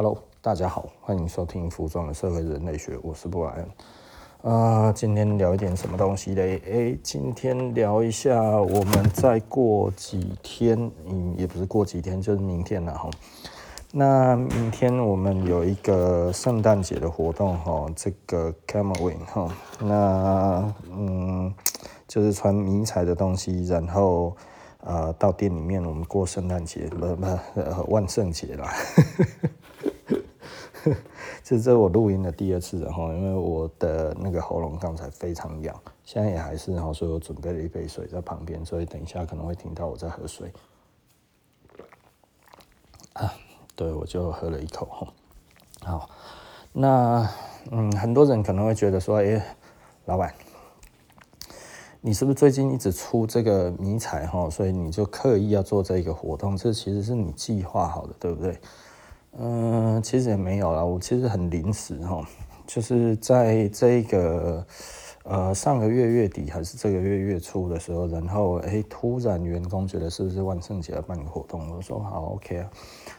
Hello，大家好，欢迎收听《服装的社会人类学》，我是布莱恩。呃，今天聊一点什么东西嘞？诶，今天聊一下，我们再过几天，嗯，也不是过几天，就是明天了哈。那明天我们有一个圣诞节的活动哈，这个 Camowin 哈，那嗯，就是穿迷彩的东西，然后。呃，到店里面我们过圣诞节，不不，呃，万圣节啦。这是我录音的第二次哈，因为我的那个喉咙刚才非常痒，现在也还是哈，所以我准备了一杯水在旁边，所以等一下可能会听到我在喝水。啊，对，我就喝了一口。好，那嗯，很多人可能会觉得说，哎、老板。你是不是最近一直出这个迷彩哈，所以你就刻意要做这个活动？这其实是你计划好的，对不对？嗯，其实也没有啦，我其实很临时哈，就是在这个呃上个月月底还是这个月月初的时候，然后哎突然员工觉得是不是万圣节要办个活动？我说好 OK 啊，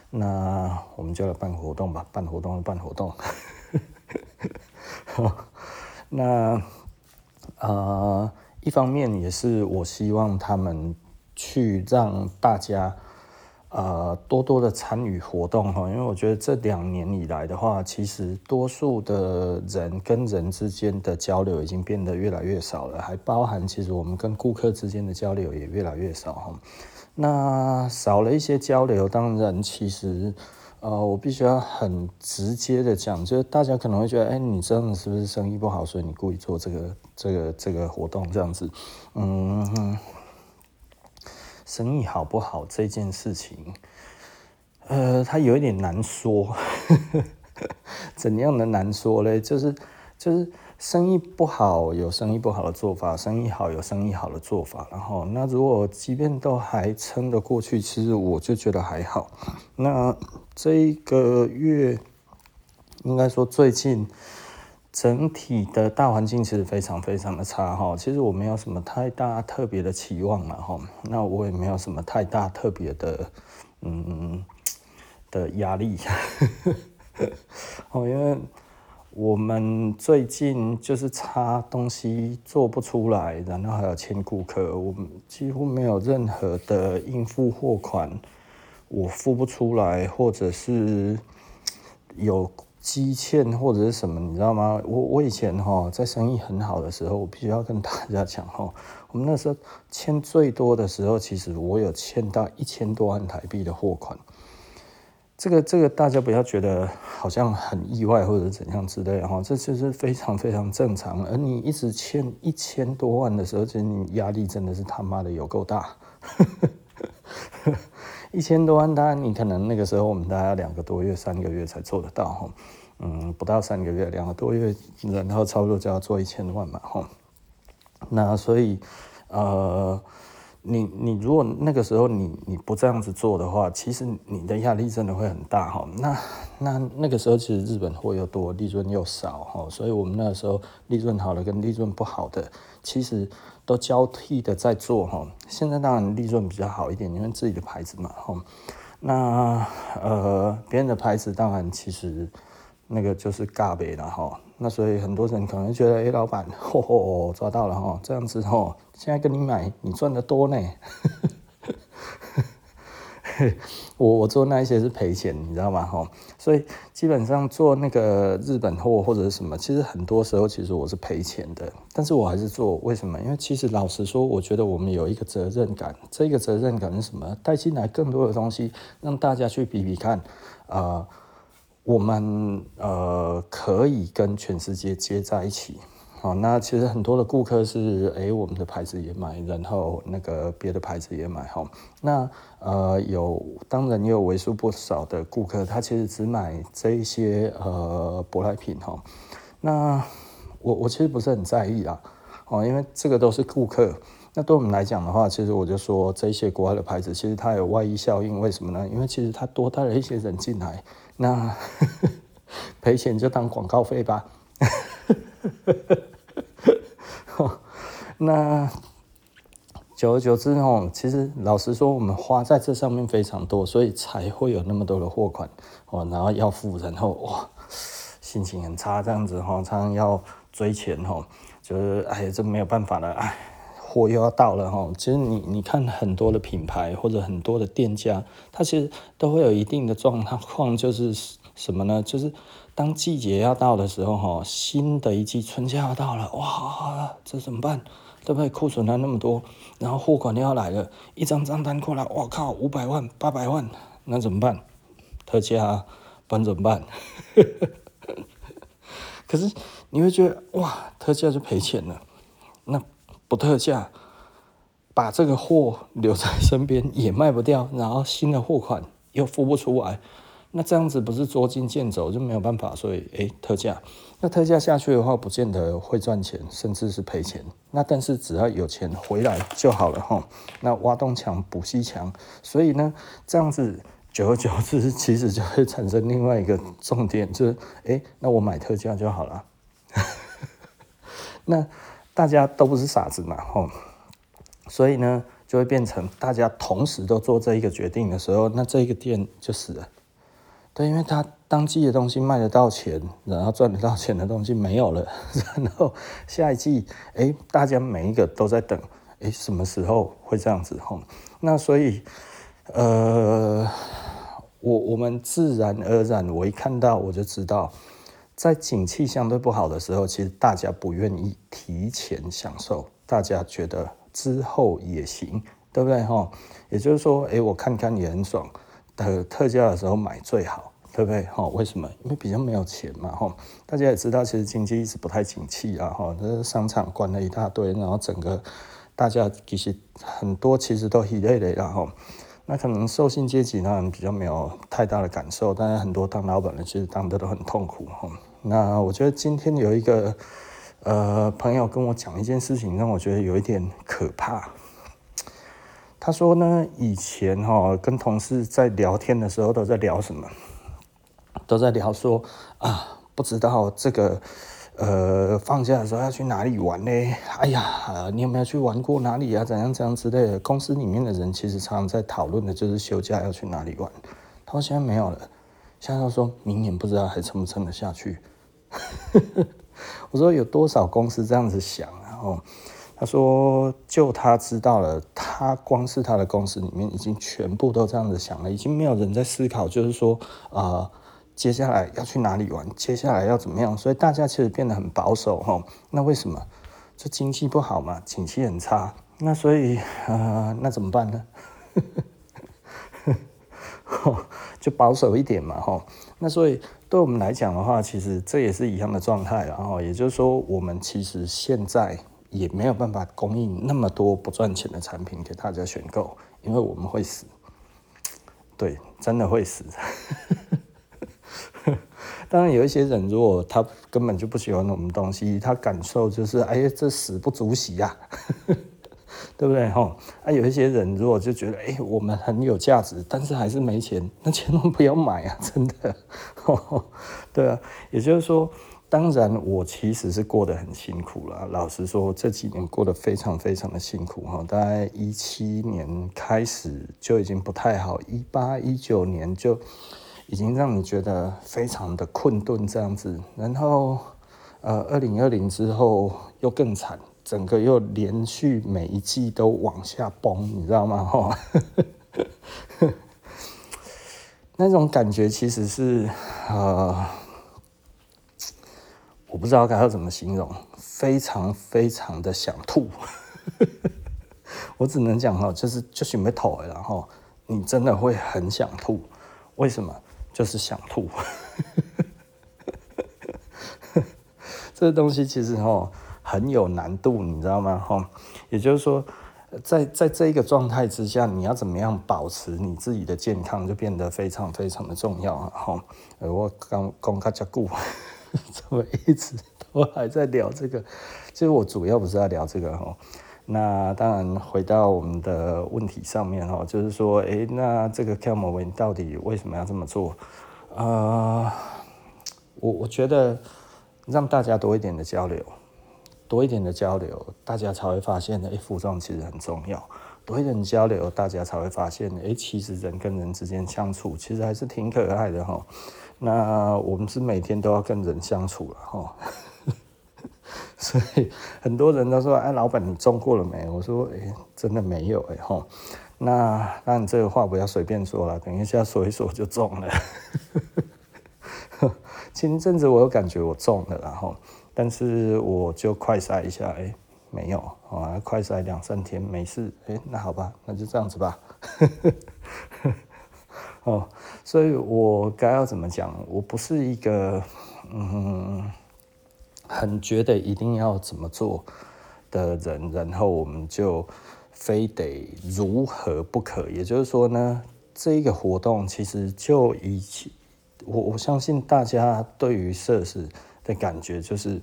那我们就来办活动吧，办活动办活动。那。呃一方面也是我希望他们去让大家呃多多的参与活动哈，因为我觉得这两年以来的话，其实多数的人跟人之间的交流已经变得越来越少了，还包含其实我们跟顾客之间的交流也越来越少哈。那少了一些交流，当然其实。呃，我必须要很直接的讲，就是大家可能会觉得，哎、你这样子是不是生意不好，所以你故意做这个、这个、这个活动这样子？嗯，生意好不好这件事情，呃，它有一点难说。怎样的难说嘞？就是就是生意不好有生意不好的做法，生意好有生意好的做法。然后，那如果即便都还撑得过去，其实我就觉得还好。那。这一个月，应该说最近整体的大环境其实非常非常的差哈。其实我没有什么太大特别的期望了哈。那我也没有什么太大特别的嗯的压力。哦，因为我们最近就是差东西做不出来，然后还要欠顾客，我们几乎没有任何的应付货款。我付不出来，或者是有积欠，或者是什么，你知道吗？我我以前哈在生意很好的时候，我必须要跟大家讲哈，我们那时候欠最多的时候，其实我有欠到一千多万台币的货款。这个这个大家不要觉得好像很意外或者怎样之类哈，这就是非常非常正常。而你一直欠一千多万的时候，其实你压力真的是他妈的有够大。一千多万，当然你可能那个时候我们大概两个多月、三个月才做得到哈，嗯，不到三个月，两个多月，然后差不多就要做一千万嘛哈。那所以，呃，你你如果那个时候你你不这样子做的话，其实你的压力真的会很大哈。那那那个时候其实日本货又多，利润又少哈，所以我们那个时候利润好的跟利润不好的，其实。都交替的在做哈，现在当然利润比较好一点，因为自己的牌子嘛哈。那呃别人的牌子当然其实那个就是尬呗了哈。那所以很多人可能觉得，哎、老板，嚯嚯，抓到了哈，这样子哈，现在跟你买，你赚得多呢。我我做那一些是赔钱，你知道吗？哈，所以基本上做那个日本货或者是什么，其实很多时候其实我是赔钱的，但是我还是做。为什么？因为其实老实说，我觉得我们有一个责任感。这个责任感是什么？带进来更多的东西，让大家去比比看，呃，我们呃可以跟全世界接在一起。好，那其实很多的顾客是，哎，我们的牌子也买，然后那个别的牌子也买，哈。那呃，有当然也有为数不少的顾客，他其实只买这一些呃舶来品，哈。那我我其实不是很在意啦，哦，因为这个都是顾客。那对我们来讲的话，其实我就说这些国外的牌子，其实它有外溢效应，为什么呢？因为其实它多带了一些人进来，那 赔钱就当广告费吧。那久而久之哦，其实老实说，我们花在这上面非常多，所以才会有那么多的货款哦，然后要付，然后哇，心情很差这样子哈，常常要追钱哦，就是哎呀，这没有办法了，哎，货又要到了哈。其实你你看很多的品牌或者很多的店家，它其实都会有一定的状况，就是什么呢？就是当季节要到的时候哈，新的一季春夏要到了，哇，这怎么办？对不对？库存了那么多，然后货款又要来了，一张张单过来，我靠，五百万、八百万，那怎么办？特价啊，不然怎么办？可是你会觉得哇，特价就赔钱了，不特价，把这个货留在身边也卖不掉，然后新的货款又付不出来。那这样子不是捉襟见肘就没有办法，所以诶，特价，那特价下去的话，不见得会赚钱，甚至是赔钱。那但是只要有钱回来就好了哈。那挖东墙补西墙，所以呢，这样子久而久之，其实就会产生另外一个重点，就是诶，那我买特价就好了。那大家都不是傻子嘛，吼，所以呢，就会变成大家同时都做这一个决定的时候，那这一个店就死了。对，因为他当季的东西卖得到钱，然后赚得到钱的东西没有了，然后下一季，哎，大家每一个都在等，哎，什么时候会这样子？吼，那所以，呃，我我们自然而然，我一看到我就知道，在景气相对不好的时候，其实大家不愿意提前享受，大家觉得之后也行，对不对？哈，也就是说，哎，我看看也很爽。特特价的时候买最好，对不对？哈，为什么？因为比较没有钱嘛，哈。大家也知道，其实经济一直不太景气啊，哈。这商场关了一大堆，然后整个大家其实很多其实都很累的，然后那可能受薪阶级呢比较没有太大的感受，但是很多当老板的其实当的都很痛苦，哈。那我觉得今天有一个呃朋友跟我讲一件事情，让我觉得有一点可怕。他说呢，以前哈跟同事在聊天的时候都在聊什么？都在聊说啊，不知道这个呃放假的时候要去哪里玩呢？哎呀，你有没有去玩过哪里啊？怎样怎样之类的？公司里面的人其实常常在讨论的就是休假要去哪里玩。他说现在没有了，现在说明年不知道还撑不撑得下去。我说有多少公司这样子想，然后。他说：“就他知道了，他光是他的公司里面已经全部都这样子想了，已经没有人在思考，就是说，呃，接下来要去哪里玩，接下来要怎么样？所以大家其实变得很保守，哈。那为什么？这经济不好嘛，景气很差。那所以，呃，那怎么办呢？就保守一点嘛，哈。那所以对我们来讲的话，其实这也是一样的状态，然后也就是说，我们其实现在。”也没有办法供应那么多不赚钱的产品给大家选购，因为我们会死。对，真的会死。当然，有一些人如果他根本就不喜欢我们东西，他感受就是哎呀，这死不足惜呀，对不对？哈，啊，有一些人如果就觉得哎，我们很有价值，但是还是没钱，那千万不要买啊，真的。对啊，也就是说。当然，我其实是过得很辛苦了。老实说，这几年过得非常非常的辛苦哈。大概一七年开始就已经不太好，一八一九年就已经让你觉得非常的困顿这样子。然后，呃，二零二零之后又更惨，整个又连续每一季都往下崩，你知道吗？哈，那种感觉其实是呃。我不知道该要怎么形容，非常非常的想吐。我只能讲哈，就是就是没头了，然后你真的会很想吐。为什么？就是想吐。这个东西其实哈很有难度，你知道吗？哈，也就是说，在在这一个状态之下，你要怎么样保持你自己的健康，就变得非常非常的重要。哈，我刚刚刚加固。怎么一直都还在聊这个？其实我主要不是在聊这个哈。那当然回到我们的问题上面哈，就是说，诶，那这个 Camel 到底为什么要这么做？呃，我我觉得让大家多一点的交流，多一点的交流，大家才会发现，哎，服装其实很重要。多一点交流，大家才会发现，哎，其实人跟人之间相处，其实还是挺可爱的哈。那我们是每天都要跟人相处了哈。所以很多人都说：“哎，老板，你中过了没？”我说：“哎，真的没有哎吼。”那那你这个话不要随便说了，等一下说一说就中了。前一阵子我有感觉我中了，然后，但是我就快筛一下，哎，没有啊，快筛两三天没事，哎，那好吧，那就这样子吧。哦，所以我该要怎么讲？我不是一个嗯。很觉得一定要怎么做的人，然后我们就非得如何不可。也就是说呢，这一个活动其实就以前，我我相信大家对于设施的感觉就是，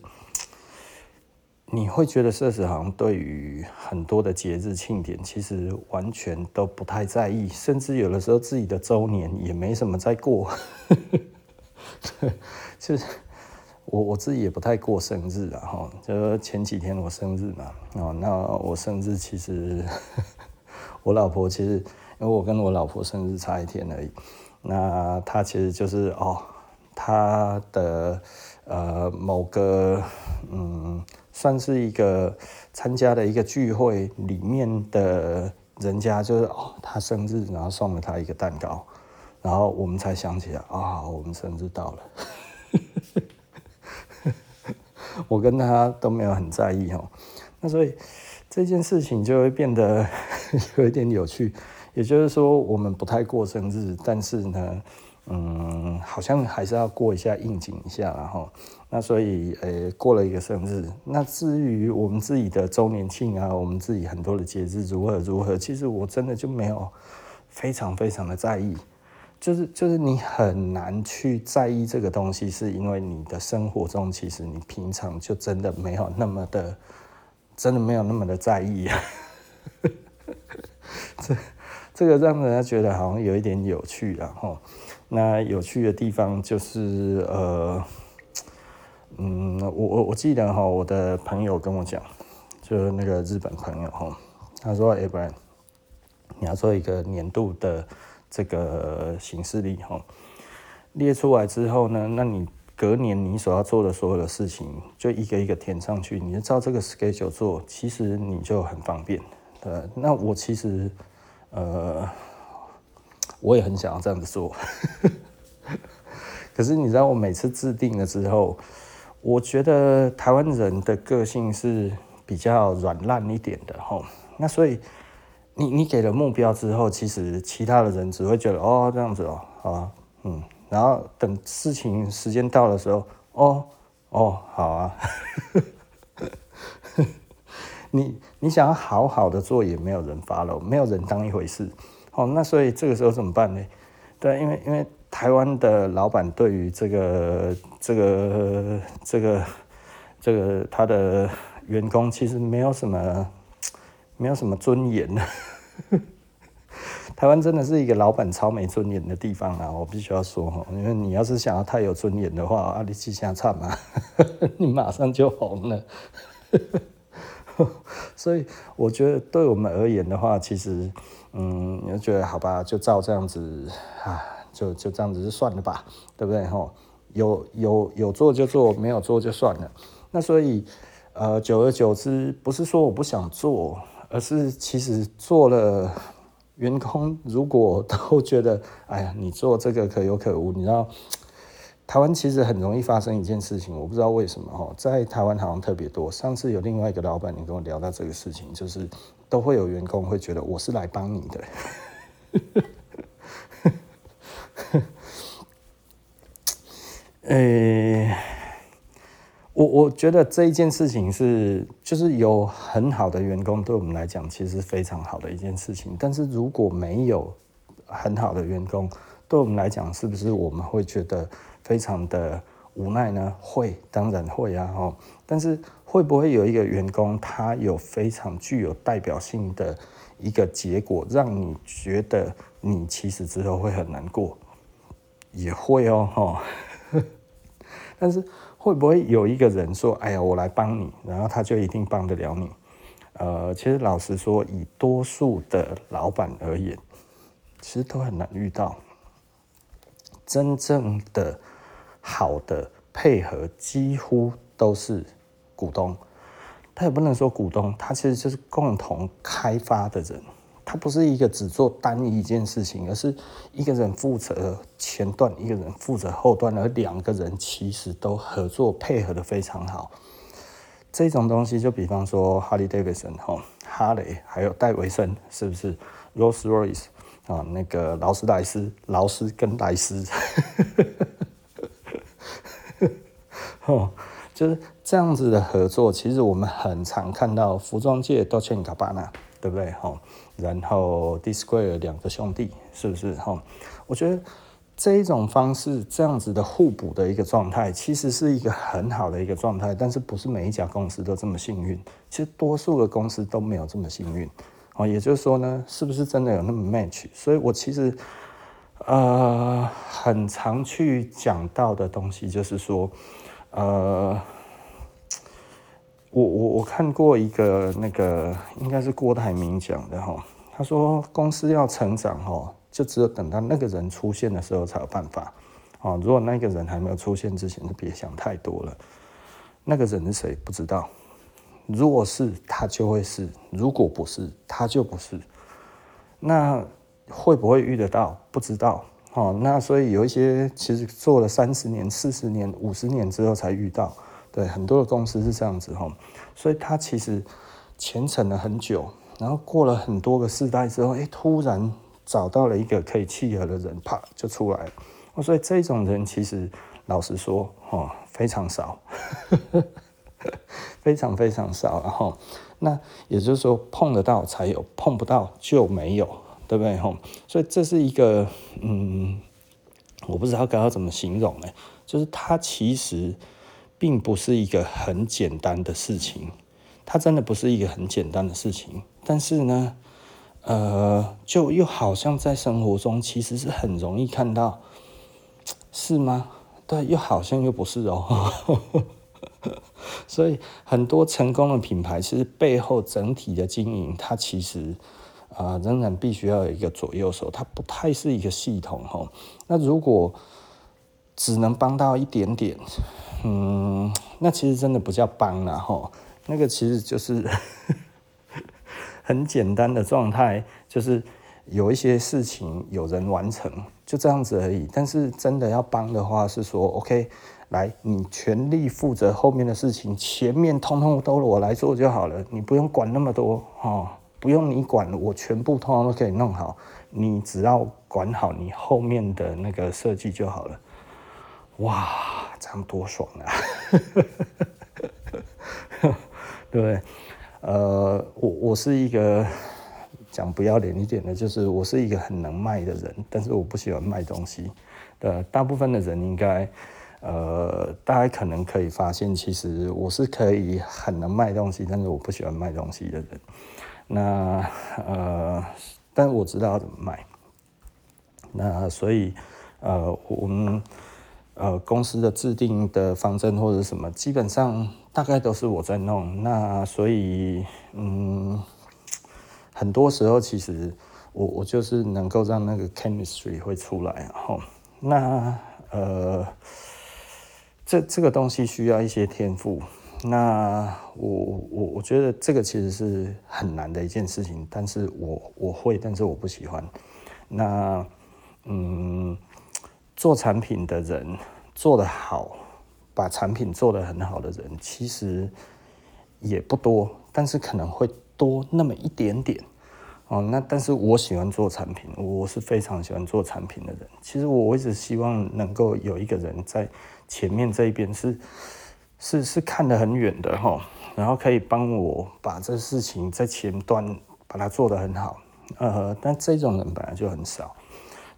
你会觉得社死好像对于很多的节日庆典，其实完全都不太在意，甚至有的时候自己的周年也没什么在过，就是。我我自己也不太过生日啊，哈，就前几天我生日嘛，哦，那我生日其实 我老婆其实，因为我跟我老婆生日差一天而已，那她其实就是哦，她的呃某个嗯，算是一个参加的一个聚会里面的人家，就是哦，他生日，然后送了他一个蛋糕，然后我们才想起来啊，我们生日到了。我跟他都没有很在意哦，那所以这件事情就会变得 有一点有趣。也就是说，我们不太过生日，但是呢，嗯，好像还是要过一下应景一下，然后那所以诶，过了一个生日。那至于我们自己的周年庆啊，我们自己很多的节日如何如何，其实我真的就没有非常非常的在意。就是就是你很难去在意这个东西，是因为你的生活中其实你平常就真的没有那么的，真的没有那么的在意啊。这这个让人家觉得好像有一点有趣，然后那有趣的地方就是呃，嗯，我我我记得哈，我的朋友跟我讲，就是那个日本朋友哈，他说：“要，不然你要做一个年度的。”这个行事历哈列出来之后呢，那你隔年你所要做的所有的事情，就一个一个填上去，你就照这个 schedule 做，其实你就很方便。对，那我其实呃，我也很想要这样子做，可是你知道，我每次制定了之后，我觉得台湾人的个性是比较软烂一点的吼，那所以。你你给了目标之后，其实其他的人只会觉得哦这样子哦好啊嗯，然后等事情时间到的时候，哦哦好啊，你你想要好好的做也没有人 follow，没有人当一回事，哦那所以这个时候怎么办呢？对，因为因为台湾的老板对于这个这个这个这个他的员工其实没有什么。没有什么尊严的，台湾真的是一个老板超没尊严的地方啊！我必须要说哈，因为你要是想要太有尊严的话，阿里记下唱嘛，你马上就红了。所以我觉得对我们而言的话，其实，嗯，你就觉得好吧，就照这样子啊，就就这样子就算了吧，对不对？吼，有有有做就做，没有做就算了。那所以，呃，久而久之，不是说我不想做。而是其实做了，员工如果都觉得，哎呀，你做这个可有可无。你知道，台湾其实很容易发生一件事情，我不知道为什么哈，在台湾好像特别多。上次有另外一个老板，你跟我聊到这个事情，就是都会有员工会觉得我是来帮你的。诶、欸。我我觉得这一件事情是，就是有很好的员工，对我们来讲其实是非常好的一件事情。但是如果没有很好的员工，对我们来讲，是不是我们会觉得非常的无奈呢？会，当然会啊！哦，但是会不会有一个员工，他有非常具有代表性的一个结果，让你觉得你其实之后会很难过？也会哦，哈。但是会不会有一个人说：“哎呀，我来帮你”，然后他就一定帮得了你？呃，其实老实说，以多数的老板而言，其实都很难遇到真正的好的配合，几乎都是股东。他也不能说股东，他其实就是共同开发的人。他不是一个只做单一一件事情，而是一个人负责前段，一个人负责后段，而两个人其实都合作配合得非常好。这种东西，就比方说哈利·戴维森哈，哈雷还有戴维森，是不是？Rolls-Royce 啊，那个劳斯莱斯，劳斯跟莱斯，哦，就是这样子的合作。其实我们很常看到服装界都欠卡巴纳，对不对？哦。然后，D-Square 两个兄弟是不是哦？我觉得这一种方式，这样子的互补的一个状态，其实是一个很好的一个状态。但是不是每一家公司都这么幸运？其实多数的公司都没有这么幸运。哦，也就是说呢，是不是真的有那么 match？所以我其实呃很常去讲到的东西，就是说呃。我我我看过一个那个应该是郭台铭讲的哈，他说公司要成长哈，就只有等到那个人出现的时候才有办法啊。如果那个人还没有出现之前，就别想太多了。那个人是谁不知道，如果是他就会是，如果不是他就不是。那会不会遇得到？不知道哦。那所以有一些其实做了三十年、四十年、五十年之后才遇到。对，很多的公司是这样子哈，所以他其实虔诚了很久，然后过了很多个世代之后，哎，突然找到了一个可以契合的人，啪就出来了。所以这种人其实老实说，哦，非常少，非常非常少。然后，那也就是说，碰得到才有，碰不到就没有，对不对？吼，所以这是一个，嗯，我不知道该要怎么形容呢，就是它其实。并不是一个很简单的事情，它真的不是一个很简单的事情。但是呢，呃，就又好像在生活中其实是很容易看到，是吗？对，又好像又不是哦。所以很多成功的品牌，其实背后整体的经营，它其实啊、仍然必须要有一个左右手，它不太是一个系统哈。那如果只能帮到一点点。嗯，那其实真的不叫帮了哈，那个其实就是 很简单的状态，就是有一些事情有人完成，就这样子而已。但是真的要帮的话，是说 OK，来，你全力负责后面的事情，前面通通都我来做就好了，你不用管那么多哈，不用你管，我全部通通都可以弄好，你只要管好你后面的那个设计就好了。哇，这样多爽啊！对 不对？呃，我我是一个讲不要脸一点的，就是我是一个很能卖的人，但是我不喜欢卖东西。的大部分的人应该，呃，大家可能可以发现，其实我是可以很能卖东西，但是我不喜欢卖东西的人。那呃，但我知道怎么卖。那所以呃，我们。呃，公司的制定的方针或者什么，基本上大概都是我在弄。那所以，嗯，很多时候其实我我就是能够让那个 chemistry 会出来。然后，那呃，这这个东西需要一些天赋。那我我我觉得这个其实是很难的一件事情，但是我我会，但是我不喜欢。那嗯。做产品的人做得好，把产品做得很好的人其实也不多，但是可能会多那么一点点哦。那但是我喜欢做产品，我是非常喜欢做产品的人。其实我一直希望能够有一个人在前面这一边是是是看得很远的哈，然后可以帮我把这事情在前端把它做得很好。呃，但这种人本来就很少。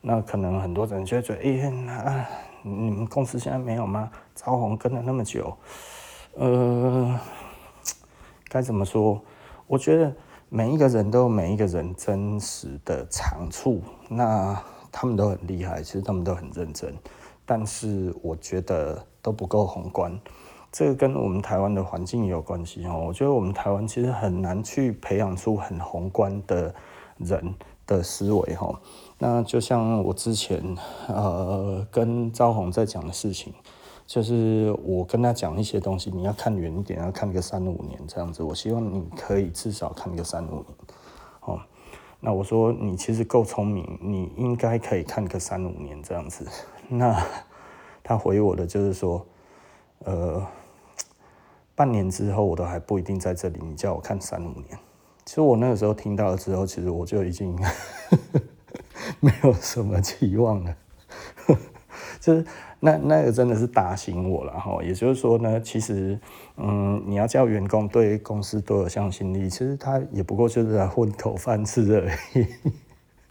那可能很多人就会觉得，哎、欸，那你们公司现在没有吗？招红跟了那么久，呃，该怎么说？我觉得每一个人都有每一个人真实的长处，那他们都很厉害，其实他们都很认真。但是我觉得都不够宏观。这个跟我们台湾的环境也有关系哦。我觉得我们台湾其实很难去培养出很宏观的人的思维哈。那就像我之前呃跟昭宏在讲的事情，就是我跟他讲一些东西，你要看远一点，要看个三五年这样子。我希望你可以至少看个三五年哦。那我说你其实够聪明，你应该可以看个三五年这样子。那 他回我的就是说，呃。半年之后，我都还不一定在这里。你叫我看三五年，其实我那个时候听到了之后，其实我就已经 没有什么期望了。就是那那个真的是打醒我了哈。也就是说呢，其实嗯，你要叫员工对公司多有向心力，其实他也不过就是来混口饭吃而已。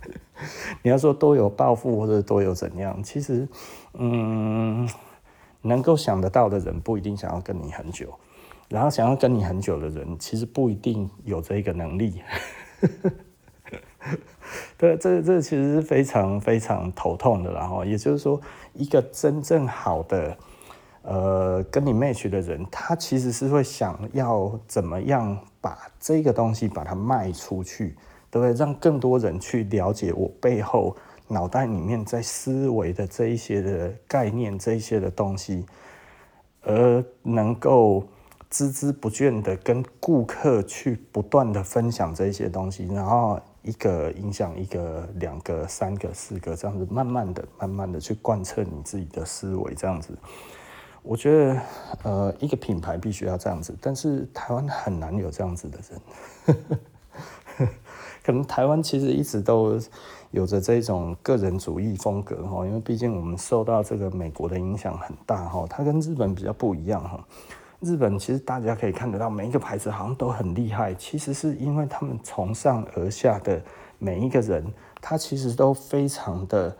你要说多有抱负或者多有怎样，其实嗯，能够想得到的人不一定想要跟你很久。然后想要跟你很久的人，其实不一定有这个能力。对，这这其实是非常非常头痛的。然后也就是说，一个真正好的呃跟你 match 的人，他其实是会想要怎么样把这个东西把它卖出去，对不对？让更多人去了解我背后脑袋里面在思维的这一些的概念，这一些的东西，而能够。孜孜不倦的跟顾客去不断的分享这些东西，然后一个影响一个、两个、三个、四个这样子，慢慢的、慢慢的去贯彻你自己的思维，这样子。我觉得，呃，一个品牌必须要这样子，但是台湾很难有这样子的人。可能台湾其实一直都有着这种个人主义风格哈，因为毕竟我们受到这个美国的影响很大哈，它跟日本比较不一样哈。日本其实大家可以看得到，每一个牌子好像都很厉害。其实是因为他们从上而下的每一个人，他其实都非常的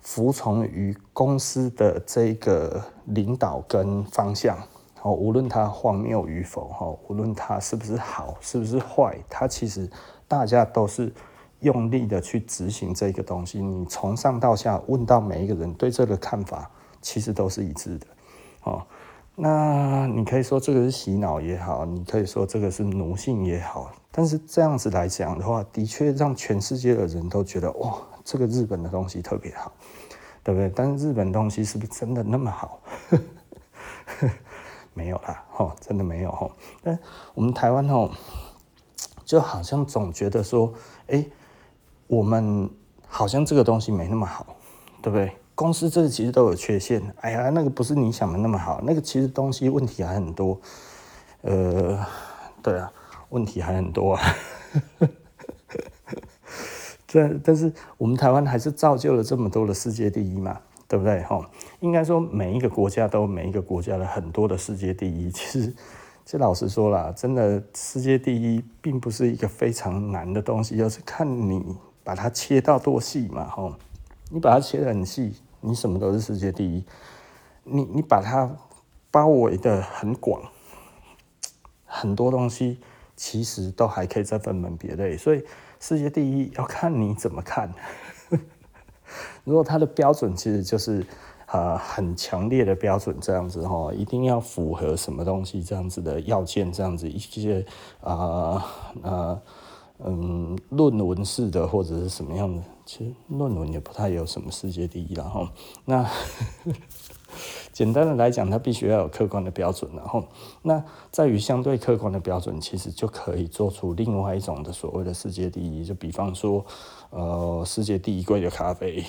服从于公司的这个领导跟方向。哦，无论他荒谬与否，哈，无论他是不是好，是不是坏，他其实大家都是用力的去执行这个东西。你从上到下问到每一个人对这个看法，其实都是一致的，哦。那你可以说这个是洗脑也好，你可以说这个是奴性也好，但是这样子来讲的话，的确让全世界的人都觉得哇，这个日本的东西特别好，对不对？但是日本东西是不是真的那么好？没有啦，哦，真的没有哦。但我们台湾哦，就好像总觉得说，哎，我们好像这个东西没那么好，对不对？公司这其实都有缺陷，哎呀，那个不是你想的那么好，那个其实东西问题还很多，呃，对啊，问题还很多啊，这但是我们台湾还是造就了这么多的世界第一嘛，对不对？哈，应该说每一个国家都有每一个国家的很多的世界第一，其实，这老实说啦，真的世界第一并不是一个非常难的东西，要是看你把它切到多细嘛，吼，你把它切得很细。你什么都是世界第一，你你把它包围得很广，很多东西其实都还可以再分门别类，所以世界第一要看你怎么看。如果它的标准其实就是呃很强烈的标准这样子哈，一定要符合什么东西这样子的要件，这样子一些啊啊。嗯，论文式的或者是什么样的，其实论文也不太有什么世界第一了哈。那 简单的来讲，它必须要有客观的标准，然后那在于相对客观的标准，其实就可以做出另外一种的所谓的世界第一。就比方说，呃，世界第一贵的咖啡，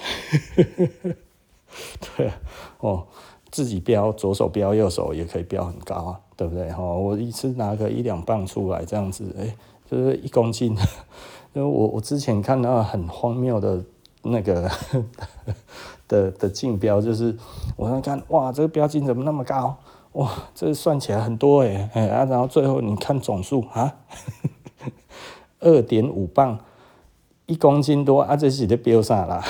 对哦，自己标左手标右手也可以标很高，对不对？哈，我一次拿个一两磅出来这样子，哎。就是一公斤，因为我我之前看到很荒谬的那个 的的竞标，就是我在看哇，这个标金怎么那么高？哇，这算起来很多哎哎啊，然后最后你看总数啊，二点五磅，一公斤多啊，这是在标啥啦？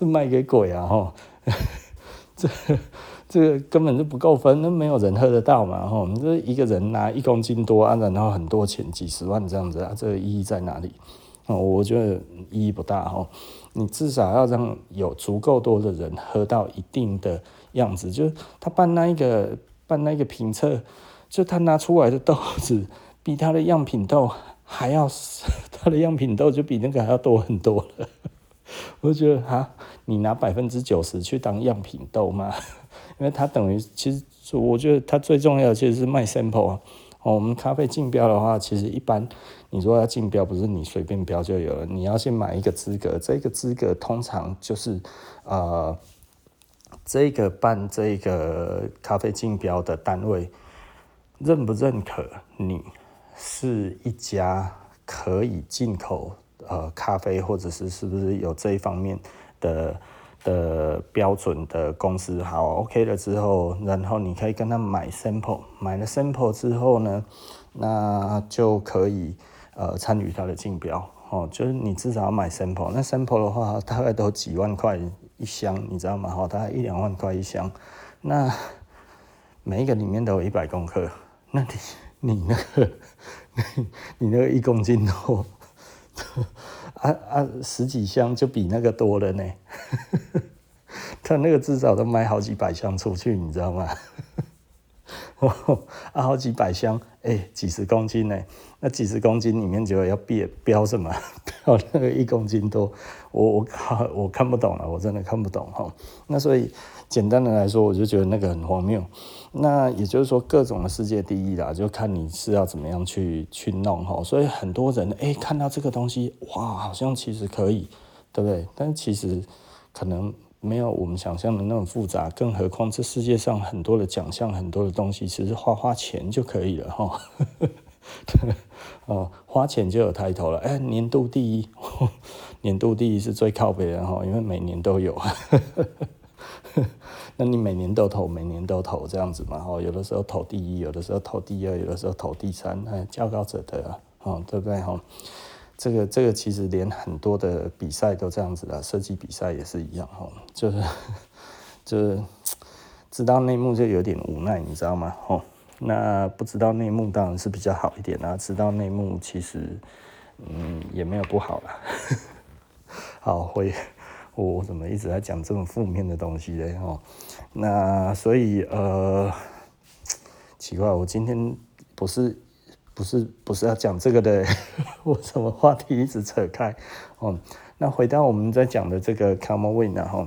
是卖给鬼啊吼！这。这个根本就不够分，那没有人喝得到嘛，吼！你这一个人拿一公斤多啊，然后很多钱，几十万这样子啊，这个意义在哪里？哦我觉得意义不大哈。你至少要让有足够多的人喝到一定的样子，就是他办那一个办那个评测，就他拿出来的豆子比他的样品豆还要，他的样品豆就比那个还要多很多了。我觉得哈，你拿百分之九十去当样品豆吗？因为它等于其实，我觉得它最重要的其实是卖 sample 啊。哦，我们咖啡竞标的话，其实一般你说要竞标，不是你随便标就有了，你要先买一个资格。这个资格通常就是呃，这个办这个咖啡竞标的单位认不认可你是一家可以进口呃咖啡，或者是是不是有这一方面的。的标准的公司好 OK 了之后，然后你可以跟他买 sample，买了 sample 之后呢，那就可以呃参与他的竞标哦。就是你至少要买 sample，那 sample 的话大概都几万块一箱，你知道吗？哈，大概一两万块一箱。那每一个里面都有一百公克，那你你那个 你你那个一公斤多。啊啊，十几箱就比那个多了呢，他那个至少都卖好几百箱出去，你知道吗？啊，好几百箱，哎、几十公斤呢？那几十公斤里面就要标标什么？标那个一公斤多，我我靠，我看不懂了，我真的看不懂哈。那所以简单的来说，我就觉得那个很荒谬。那也就是说，各种的世界第一啦，就看你是要怎么样去去弄哈。所以很多人哎、看到这个东西，哇，好像其实可以，对不对？但其实可能。没有我们想象的那么复杂，更何况这世界上很多的奖项，很多的东西，其实花花钱就可以了哈。哦，花钱就有抬头了。哎，年度第一，年度第一是最靠北的哈，因为每年都有。那你每年都投，每年都投这样子嘛？哦，有的时候投第一，有的时候投第二，有的时候投第三，哎，较高者得啊，哦，对不对哈？这个这个其实连很多的比赛都这样子的，设计比赛也是一样哈，就是就是知道内幕就有点无奈，你知道吗？哦，那不知道内幕当然是比较好一点啊，知道内幕其实嗯也没有不好啦。好，会我怎么一直在讲这么负面的东西嘞？哦，那所以呃奇怪，我今天不是。不是不是要讲这个的，我什么话题一直扯开哦。那回到我们在讲的这个 Common Win 然后，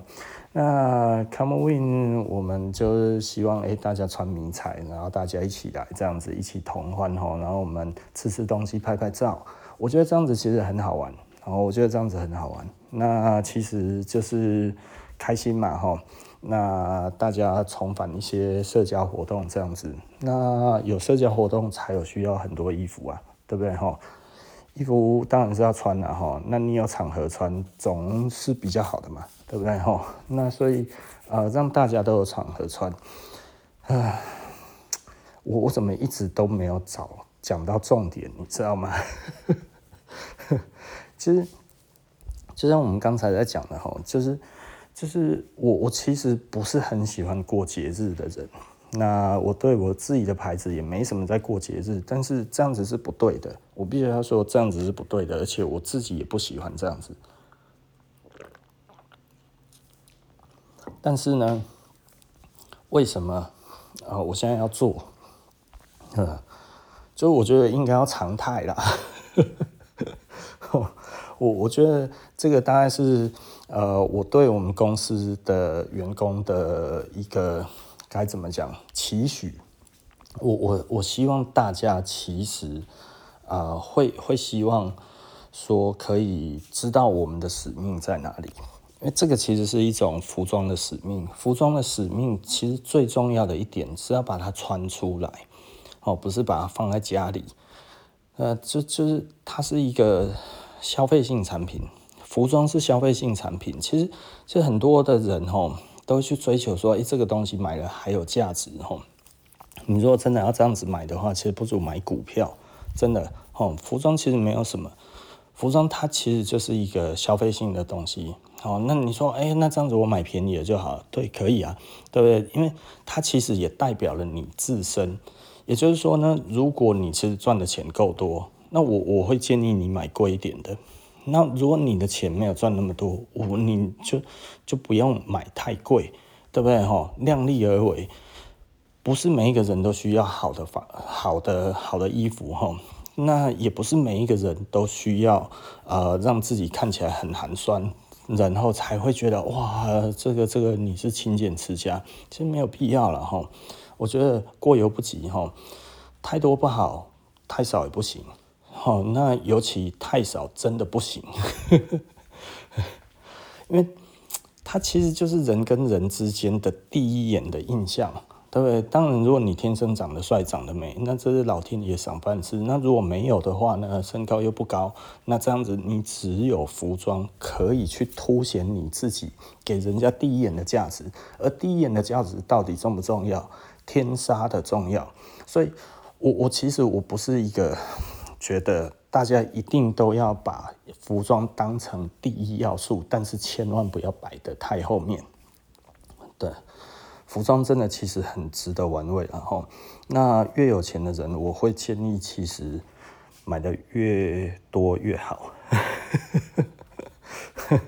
那 Common Win 我们就是希望哎大家穿迷彩，然后大家一起来这样子一起同欢吼，然后我们吃吃东西拍拍照，我觉得这样子其实很好玩，然后我觉得这样子很好玩，那其实就是开心嘛哈。那大家重返一些社交活动这样子，那有社交活动才有需要很多衣服啊，对不对哈？衣服当然是要穿的哈，那你有场合穿总是比较好的嘛，对不对哈？那所以呃，让大家都有场合穿，唉，我我怎么一直都没有找讲到重点，你知道吗？其实就像我们刚才在讲的哈，就是。就是我，我其实不是很喜欢过节日的人。那我对我自己的牌子也没什么在过节日，但是这样子是不对的。我必须要说，这样子是不对的，而且我自己也不喜欢这样子。但是呢，为什么啊？我现在要做，嗯，就我觉得应该要常态啦。我我觉得这个大概是。呃，我对我们公司的员工的一个该怎么讲期许，我我我希望大家其实呃会会希望说可以知道我们的使命在哪里，因为这个其实是一种服装的使命。服装的使命其实最重要的一点是要把它穿出来，哦，不是把它放在家里。呃，就就是它是一个消费性产品。服装是消费性产品，其实其实很多的人吼都去追求说，诶，这个东西买了还有价值吼。你如果真的要这样子买的话，其实不如买股票，真的吼。服装其实没有什么，服装它其实就是一个消费性的东西。好，那你说，诶，那这样子我买便宜的就好，对，可以啊，对不对？因为它其实也代表了你自身，也就是说呢，如果你其实赚的钱够多，那我我会建议你买贵一点的。那如果你的钱没有赚那么多，我你就就不用买太贵，对不对？哈，量力而为，不是每一个人都需要好的房、好的好的衣服，哈。那也不是每一个人都需要呃让自己看起来很寒酸，然后才会觉得哇，这个这个你是勤俭持家，其实没有必要了哈。我觉得过犹不及哈，太多不好，太少也不行。好，那尤其太少真的不行，因为它其实就是人跟人之间的第一眼的印象。对不对？当然，如果你天生长得帅、长得美，那这是老天爷赏饭吃。那如果没有的话呢？身高又不高，那这样子你只有服装可以去凸显你自己，给人家第一眼的价值。而第一眼的价值到底重不重要？天杀的重要。所以，我我其实我不是一个觉得大家一定都要把服装当成第一要素，但是千万不要摆得太后面。对。服装真的其实很值得玩味，然后那越有钱的人，我会建议其实买的越多越好。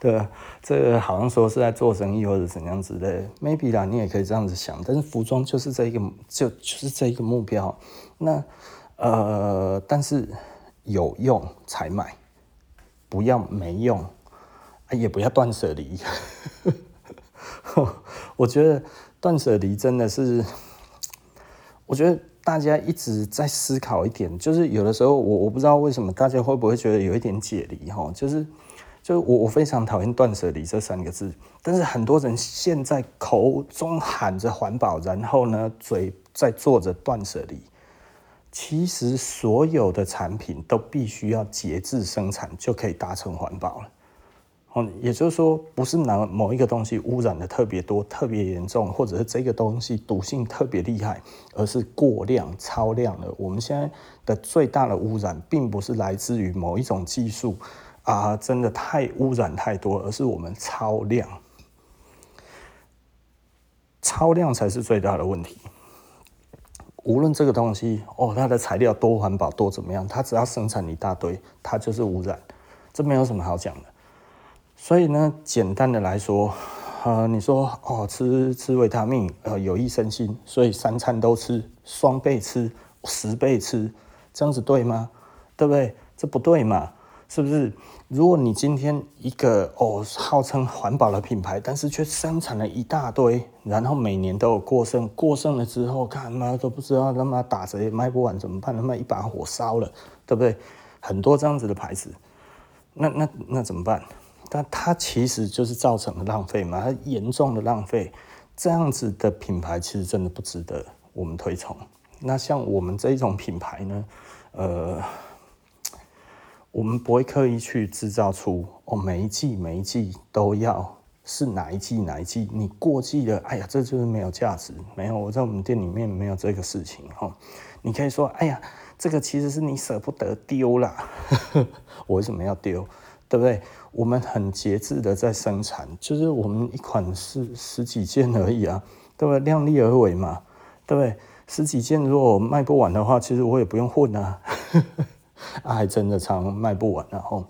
对，这好像说是在做生意或者怎样之类，maybe 啦，你也可以这样子想。但是服装就是这一个，就就是这一个目标。那呃，但是有用才买，不要没用，也不要断舍离。我觉得断舍离真的是，我觉得大家一直在思考一点，就是有的时候我我不知道为什么大家会不会觉得有一点解离哈，就是就是我我非常讨厌断舍离这三个字，但是很多人现在口中喊着环保，然后呢嘴在做着断舍离，其实所有的产品都必须要节制生产就可以达成环保了。哦，也就是说，不是哪某一个东西污染的特别多、特别严重，或者是这个东西毒性特别厉害，而是过量、超量了。我们现在的最大的污染，并不是来自于某一种技术啊，真的太污染太多，而是我们超量，超量才是最大的问题。无论这个东西哦，它的材料多环保、多怎么样，它只要生产一大堆，它就是污染，这没有什么好讲的。所以呢，简单的来说，呃，你说哦，吃吃维他命，呃，有益身心，所以三餐都吃，双倍吃，十倍吃，这样子对吗？对不对？这不对嘛，是不是？如果你今天一个哦，号称环保的品牌，但是却生产了一大堆，然后每年都有过剩，过剩了之后，看妈都不知道他妈打折也卖不完怎么办？他妈一把火烧了，对不对？很多这样子的牌子，那那那怎么办？但它其实就是造成了浪费嘛，它严重的浪费，这样子的品牌其实真的不值得我们推崇。那像我们这一种品牌呢，呃，我们不会刻意去制造出哦，每一季每一季都要是哪一季哪一季，你过季了，哎呀，这就是没有价值。没有，我在我们店里面没有这个事情哈。你可以说，哎呀，这个其实是你舍不得丢啦，我为什么要丢？对不对？我们很节制的在生产，就是我们一款是十几件而已啊，对不对？量力而为嘛，对不对？十几件如果卖不完的话，其实我也不用混啊，啊还真的常卖不完，然后，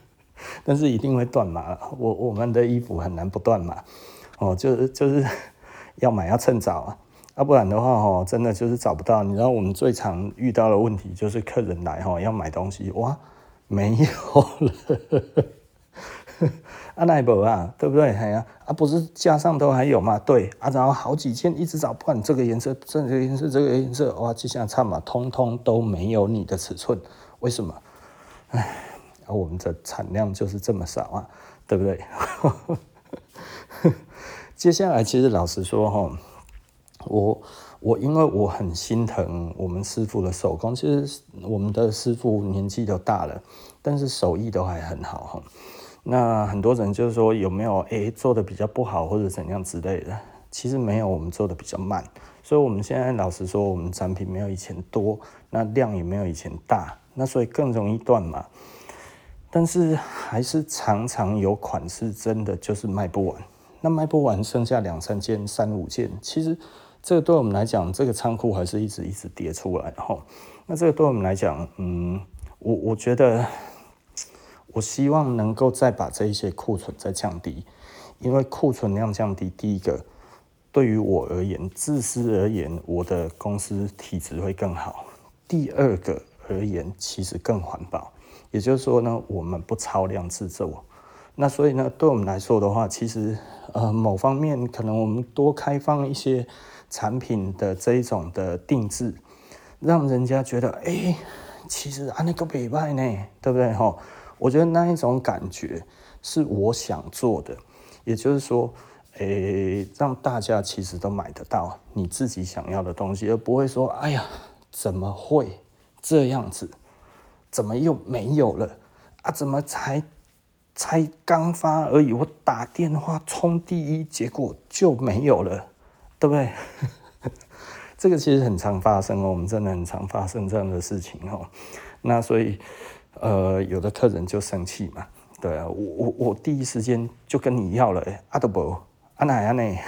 但是一定会断码。我我们的衣服很难不断码，哦，就是就是 要买要趁早啊，要不然的话哦，真的就是找不到。你知道我们最常遇到的问题就是客人来哈要买东西哇。没有了，阿奈博啊，对不对？哎呀，啊，不是架上都还有吗？对，啊，然后好几件一直找，不管这个颜色，这个颜色，这个颜色，哇，就像差嘛，通通都没有你的尺寸，为什么？哎，啊，我们的产量就是这么少啊，对不对？接下来，其实老实说哈，我。我因为我很心疼我们师傅的手工，其实我们的师傅年纪都大了，但是手艺都还很好哈。那很多人就是说有没有诶做的比较不好或者怎样之类的，其实没有，我们做的比较慢，所以我们现在老实说，我们产品没有以前多，那量也没有以前大，那所以更容易断嘛。但是还是常常有款式真的就是卖不完，那卖不完剩下两三件、三五件，其实。这个对我们来讲，这个仓库还是一直一直叠出来，哈。那这个对我们来讲，嗯，我我觉得，我希望能够再把这一些库存再降低，因为库存量降低，第一个对于我而言，自私而言，我的公司体质会更好；第二个而言，其实更环保。也就是说呢，我们不超量制作。那所以呢，对我们来说的话，其实呃，某方面可能我们多开放一些产品的这一种的定制，让人家觉得，哎、其实啊那个北拜呢，对不对哈？我觉得那一种感觉是我想做的，也就是说，诶、让大家其实都买得到你自己想要的东西，而不会说，哎呀，怎么会这样子？怎么又没有了？啊，怎么才才刚发而已？我打电话冲第一，结果就没有了，对不对？这个其实很常发生哦，我们真的很常发生这样的事情哦。那所以。呃，有的客人就生气嘛，对啊，我我我第一时间就跟你要了，阿德伯，阿奶阿奶，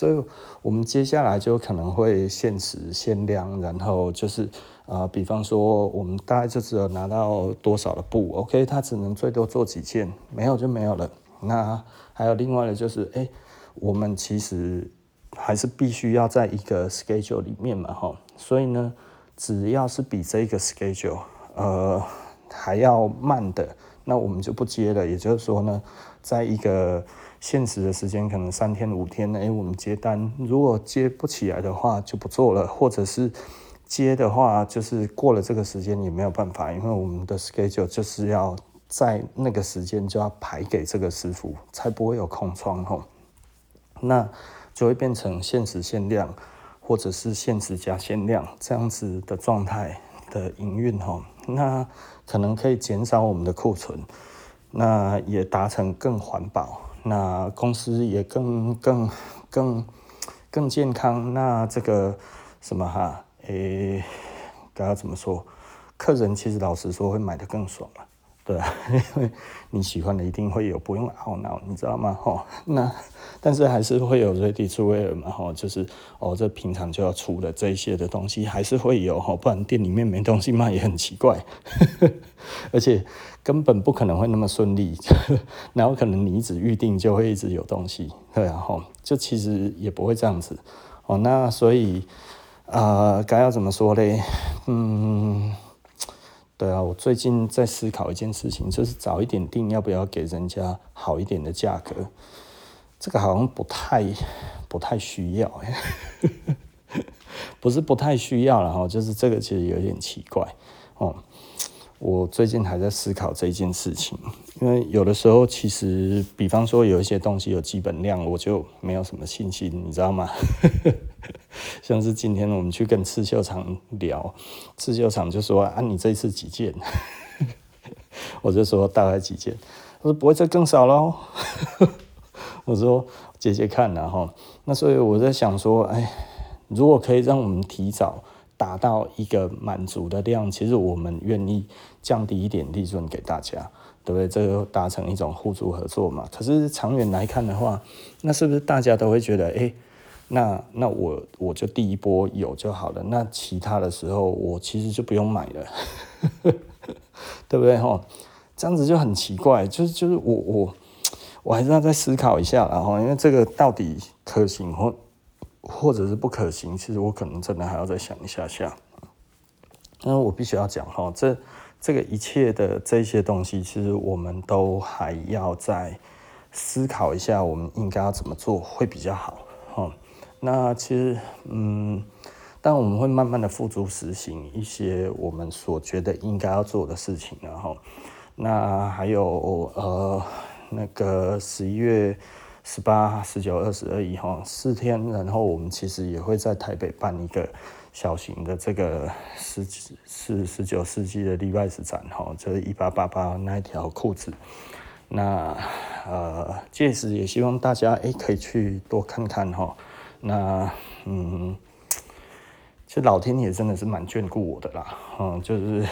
所以我们接下来就可能会限时限量，然后就是啊、呃，比方说我们大概就只有拿到多少的布，OK，他只能最多做几件，没有就没有了。那还有另外的就是，哎，我们其实还是必须要在一个 schedule 里面嘛，哈，所以呢。只要是比这个 schedule 呃还要慢的，那我们就不接了。也就是说呢，在一个限时的时间，可能三天五天，哎，我们接单，如果接不起来的话，就不做了；或者是接的话，就是过了这个时间也没有办法，因为我们的 schedule 就是要在那个时间就要排给这个师傅，才不会有空窗吼。那就会变成限时限量。或者是限时加限量这样子的状态的营运吼，那可能可以减少我们的库存，那也达成更环保，那公司也更更更更健康。那这个什么哈，诶、欸，该怎么说？客人其实老实说会买的更爽嘛。对，因为你喜欢的一定会有，不用懊恼，你知道吗？吼，那但是还是会有 ready to wear 嘛，吼，就是哦，这平常就要出的这些的东西还是会有，吼，不然店里面没东西卖也很奇怪，而且根本不可能会那么顺利，然后可能你一直预定就会一直有东西，对啊，吼，就其实也不会这样子，哦，那所以啊，该、要怎么说嘞？嗯。对啊，我最近在思考一件事情，就是早一点定要不要给人家好一点的价格。这个好像不太不太需要，不是不太需要了哈，就是这个其实有点奇怪哦。我最近还在思考这件事情，因为有的时候其实，比方说有一些东西有基本量，我就没有什么信心，你知道吗？像是今天我们去跟刺绣厂聊，刺绣厂就说：“啊，你这次几件？” 我就说：“大概几件？”他说：“不会再更少喽。”我说：“姐姐看然后，那所以我在想说，哎，如果可以让我们提早。达到一个满足的量，其实我们愿意降低一点利润给大家，对不对？这个达成一种互助合作嘛。可是长远来看的话，那是不是大家都会觉得，哎，那那我我就第一波有就好了，那其他的时候我其实就不用买了，对不对？哈，这样子就很奇怪，就是就是我我我还是要再思考一下，然后因为这个到底可行或？或者是不可行，其实我可能真的还要再想一下下。因为我必须要讲哈，这这个一切的这些东西，其实我们都还要再思考一下，我们应该要怎么做会比较好。那其实嗯，但我们会慢慢的付诸实行一些我们所觉得应该要做的事情，然后那还有呃那个十一月。十八、十九、二十而已哈，四天，然后我们其实也会在台北办一个小型的这个十十十九世纪的 Levi's 展哈，就是一八八八那一条裤子。那呃，届时也希望大家诶可以去多看看哈。那嗯，其实老天爷真的是蛮眷顾我的啦，嗯，就是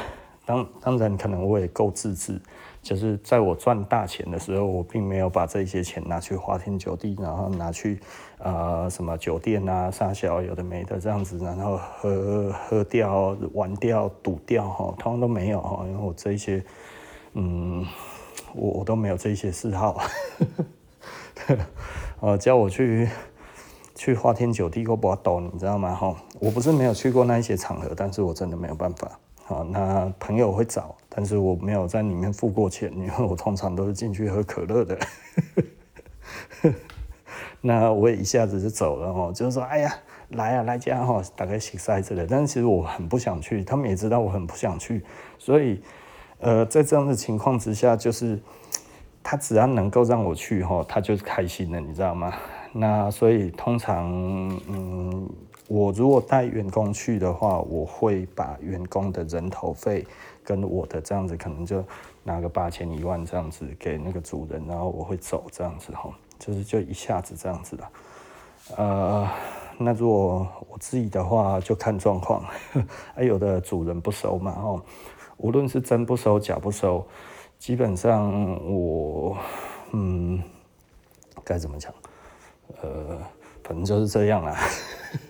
当当然可能我也够自制。就是在我赚大钱的时候，我并没有把这些钱拿去花天酒地，然后拿去呃什么酒店啊、啥小有的没的这样子，然后喝喝掉、玩掉、赌掉哈，通通都没有哈，因为我这一些嗯，我我都没有这些嗜好，呃，叫我去。去花天酒地，我不懂，你知道吗？哈，我不是没有去过那一些场合，但是我真的没有办法。好，那朋友会找，但是我没有在里面付过钱，因为我通常都是进去喝可乐的。那我也一下子就走了哦，就是说，哎呀，来啊，来家哈，大概洗塞子了。但是其实我很不想去，他们也知道我很不想去，所以，呃，在这样的情况之下，就是他只要能够让我去哈，他就开心的，你知道吗？那所以通常，嗯，我如果带员工去的话，我会把员工的人头费跟我的这样子，可能就拿个八千一万这样子给那个主人，然后我会走这样子哈，就是就一下子这样子的。呃，那如果我自己的话，就看状况，还 有的主人不收嘛，哦，无论是真不收假不收，基本上我，嗯，该怎么讲？呃，反正就是这样啦。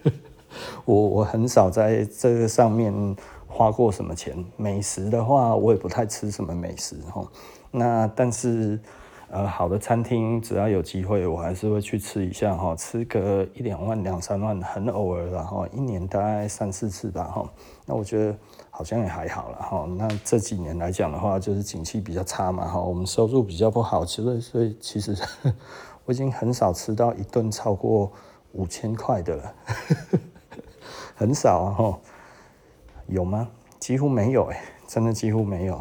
我我很少在这个上面花过什么钱。美食的话，我也不太吃什么美食哈。那但是呃，好的餐厅只要有机会，我还是会去吃一下哈。吃个一两万、两三万，很偶尔然后一年大概三四次吧哈。那我觉得好像也还好了哈。那这几年来讲的话，就是景气比较差嘛哈，我们收入比较不好，其实所以其实。我已经很少吃到一顿超过五千块的了，很少啊吼，有吗？几乎没有哎，真的几乎没有。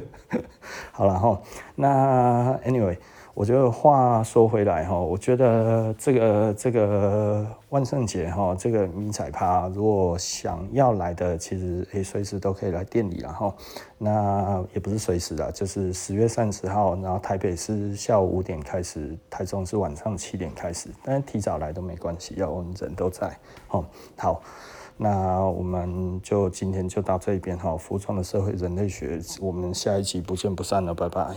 好了哈，那 anyway。我觉得话说回来哈，我觉得这个这个万圣节哈，这个迷彩趴，如果想要来的，其实诶随时都可以来店里了哈。那也不是随时啦，就是十月三十号，然后台北是下午五点开始，台中是晚上七点开始，但是提早来都没关系，要我们人都在。好，好，那我们就今天就到这边哈，服装的社会人类学，我们下一集不见不散了，拜拜。